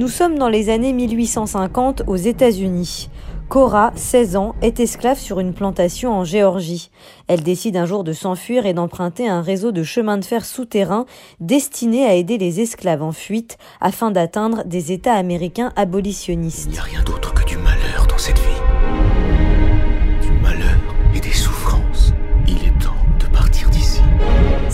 Nous sommes dans les années 1850 aux États-Unis. Cora, 16 ans, est esclave sur une plantation en Géorgie. Elle décide un jour de s'enfuir et d'emprunter un réseau de chemins de fer souterrains destiné à aider les esclaves en fuite afin d'atteindre des États américains abolitionnistes.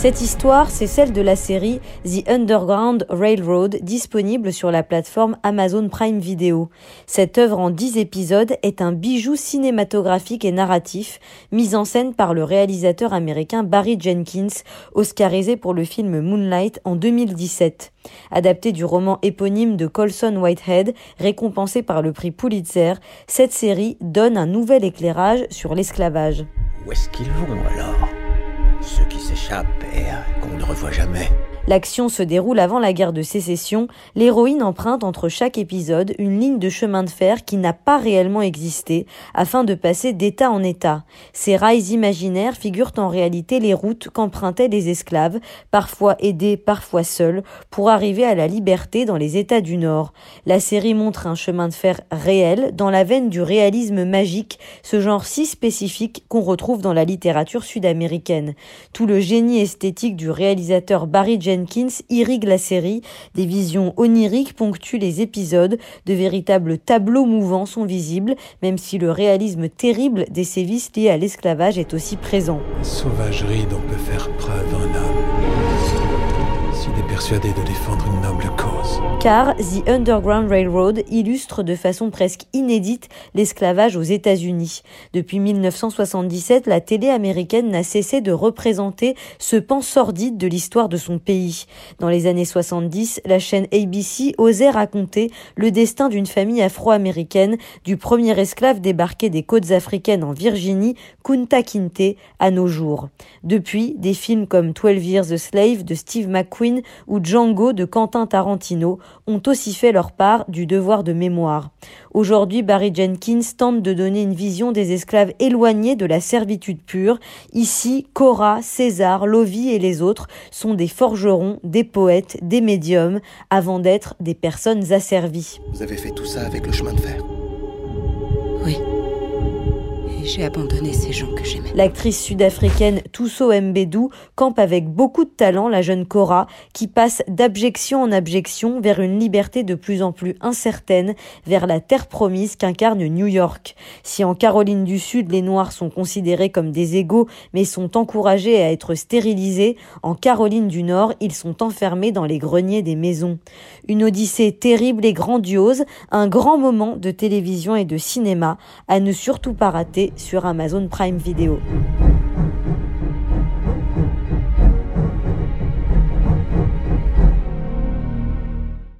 Cette histoire, c'est celle de la série The Underground Railroad, disponible sur la plateforme Amazon Prime Video. Cette œuvre en 10 épisodes est un bijou cinématographique et narratif, mis en scène par le réalisateur américain Barry Jenkins, oscarisé pour le film Moonlight en 2017. Adapté du roman éponyme de Colson Whitehead, récompensé par le prix Pulitzer, cette série donne un nouvel éclairage sur l'esclavage. Où est-ce qu'ils vont alors? S'échappent et qu'on ne revoit jamais. L'action se déroule avant la guerre de sécession. L'héroïne emprunte entre chaque épisode une ligne de chemin de fer qui n'a pas réellement existé afin de passer d'état en état. Ces rails imaginaires figurent en réalité les routes qu'empruntaient les esclaves, parfois aidés, parfois seuls, pour arriver à la liberté dans les États du Nord. La série montre un chemin de fer réel dans la veine du réalisme magique, ce genre si spécifique qu'on retrouve dans la littérature sud-américaine. Tout le génie esthétique du réalisateur Barry Jenkins irrigue la série, des visions oniriques ponctuent les épisodes, de véritables tableaux mouvants sont visibles, même si le réalisme terrible des sévices liés à l'esclavage est aussi présent. Sauvagerie dont peut faire preuve de défendre une noble cause. Car The Underground Railroad illustre de façon presque inédite l'esclavage aux États-Unis. Depuis 1977, la télé américaine n'a cessé de représenter ce pan sordide de l'histoire de son pays. Dans les années 70, la chaîne ABC osait raconter le destin d'une famille afro-américaine, du premier esclave débarqué des côtes africaines en Virginie, Kunta Kinte, à nos jours. Depuis, des films comme 12 Years a Slave de Steve McQueen ou Django de Quentin Tarantino ont aussi fait leur part du devoir de mémoire. Aujourd'hui, Barry Jenkins tente de donner une vision des esclaves éloignés de la servitude pure. Ici, Cora, César, Lovie et les autres sont des forgerons, des poètes, des médiums, avant d'être des personnes asservies. Vous avez fait tout ça avec le chemin de fer? Oui. J'ai abandonné ces gens que j'aimais. L'actrice sud-africaine Tusso Mbedou campe avec beaucoup de talent la jeune Cora qui passe d'abjection en abjection vers une liberté de plus en plus incertaine, vers la terre promise qu'incarne New York. Si en Caroline du Sud les Noirs sont considérés comme des égaux mais sont encouragés à être stérilisés, en Caroline du Nord ils sont enfermés dans les greniers des maisons. Une odyssée terrible et grandiose, un grand moment de télévision et de cinéma à ne surtout pas rater sur Amazon Prime Video.